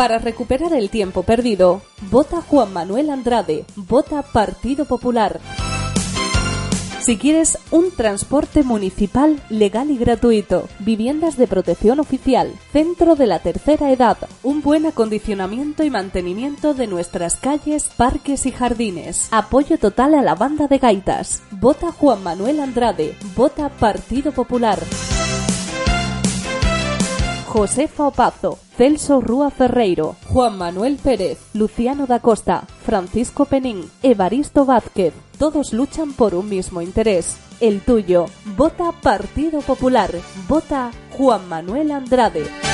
Para recuperar el tiempo perdido, vota Juan Manuel Andrade, vota Partido Popular. Si quieres un transporte municipal legal y gratuito, viviendas de protección oficial, centro de la tercera edad, un buen acondicionamiento y mantenimiento de nuestras calles, parques y jardines, apoyo total a la banda de gaitas, vota Juan Manuel Andrade, vota Partido Popular. Josefa Opazo, Celso Rúa Ferreiro, Juan Manuel Pérez, Luciano da Costa, Francisco Penín, Evaristo Vázquez, todos luchan por un mismo interés, el tuyo. Vota Partido Popular, vota Juan Manuel Andrade.